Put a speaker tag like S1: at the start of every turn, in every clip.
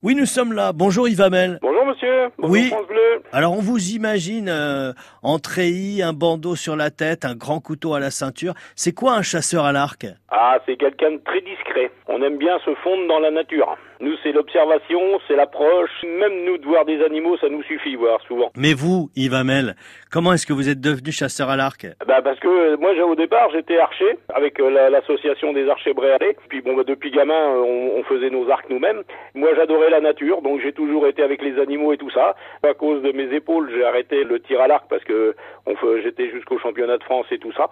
S1: Oui, nous sommes là. Bonjour Yves Hamel.
S2: Bonjour monsieur. Bonjour
S1: Oui.
S2: France Bleu.
S1: Alors on vous imagine euh, en treillis, un bandeau sur la tête, un grand couteau à la ceinture. C'est quoi un chasseur à l'arc?
S2: Ah, c'est quelqu'un de très discret. On aime bien se fondre dans la nature. Nous, c'est l'observation, c'est l'approche. Même nous, de voir des animaux, ça nous suffit, voir souvent.
S1: Mais vous, Yves Hamel, comment est-ce que vous êtes devenu chasseur à l'arc?
S2: Bah parce que euh, moi, au départ, j'étais archer avec euh, la- l'association des archers bréalais. Puis bon, bah, depuis gamin, euh, on, on faisait nos arcs nous-mêmes. Moi, j'adorais la nature, donc j'ai toujours été avec les animaux et tout ça. À cause de mes épaules, j'ai arrêté le tir à l'arc parce que j'étais jusqu'au championnat de France et tout ça.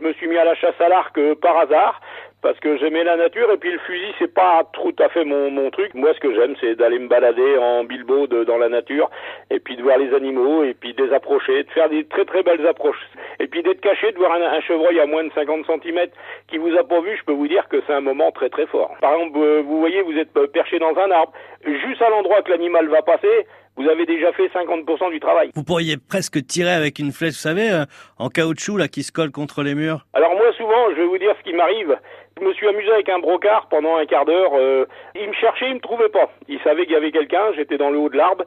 S2: Je me suis mis à la chasse à l'arc par hasard parce que j'aimais la nature et puis le fusil c'est pas tout à fait mon, mon truc. Moi ce que j'aime c'est d'aller me balader en bilbo de- dans la nature et puis de voir les animaux et puis de les approcher, de faire des très très belles approches. Et puis d'être caché, de voir un, un chevreuil à moins de 50 cm qui vous a pas vu, je peux vous dire que c'est un moment très très fort. Par exemple, euh, vous voyez, vous êtes euh, perché dans un arbre, juste à l'endroit que l'animal va passer, vous avez déjà fait 50% du travail.
S1: Vous pourriez presque tirer avec une flèche, vous savez, euh, en caoutchouc là qui se colle contre les murs.
S2: Alors moi souvent, je vais vous dire ce qui m'arrive. Je me suis amusé avec un brocard pendant un quart d'heure. euh, il me cherchait, il me trouvait pas. Il savait qu'il y avait quelqu'un, j'étais dans le haut de l'arbre.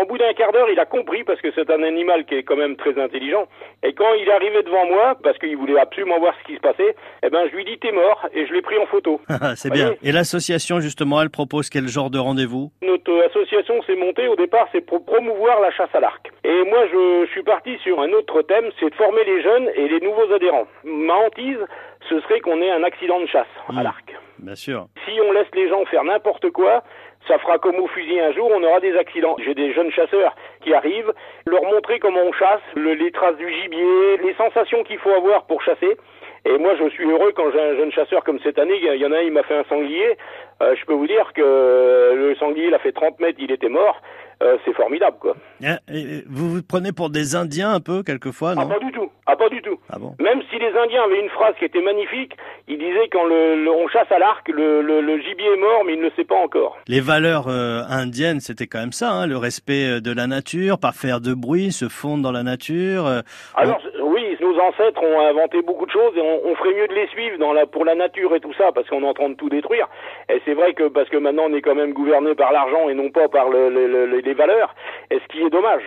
S2: Au bout d'un quart d'heure, il a compris parce que c'est un animal qui est quand même très intelligent. Et quand il est arrivé devant moi, parce qu'il voulait absolument voir ce qui se passait, eh ben je lui dis t'es mort et je l'ai pris en photo.
S1: C'est
S2: Voyez
S1: bien. Et l'association justement, elle propose quel genre de rendez-vous?
S2: Notre association s'est montée au départ, c'est pour promouvoir la chasse à l'arc. Et moi, je, je suis parti sur un autre thème, c'est de former les jeunes et les nouveaux adhérents. Ma hantise, ce serait qu'on ait un accident de chasse à
S1: Mm.
S2: l'arc.
S1: Bien sûr.
S2: Si on laisse les gens faire n'importe quoi, ça fera comme au fusil un jour, on aura des accidents. J'ai des jeunes chasseurs qui arrivent, leur montrer comment on chasse, le- les traces du gibier, les sensations qu'il faut avoir pour chasser. Et moi, je suis heureux quand j'ai un jeune chasseur comme cette année. Il y en a un, il m'a fait un sanglier. Euh, je peux vous dire que le sanglier, il a fait 30 mètres, il était mort. Euh, c'est formidable, quoi.
S1: Et Vous vous prenez pour des Indiens un peu quelquefois,
S2: Ah,
S1: non?
S2: pas du tout. Ah, pas du tout.
S1: Ah bon
S2: Même si les Indiens avaient une phrase qui était magnifique, ils disaient quand le, le- on chasse à l'arc, le, le- le gibier est mort, mais il ne le sait pas encore.
S1: Les valeurs euh, indiennes, c'était quand même ça, hein, le respect euh, de la nature, pas faire de bruit, se fondre dans la nature. euh,
S2: Alors oui, nos ancêtres ont inventé beaucoup de choses et on, on ferait mieux de les suivre dans la, pour la nature et tout ça parce qu'on est en train de tout détruire. Et c'est vrai que parce que maintenant on est quand même gouverné par l'argent et non pas par le- le- le- les valeurs, et ce qui est dommage.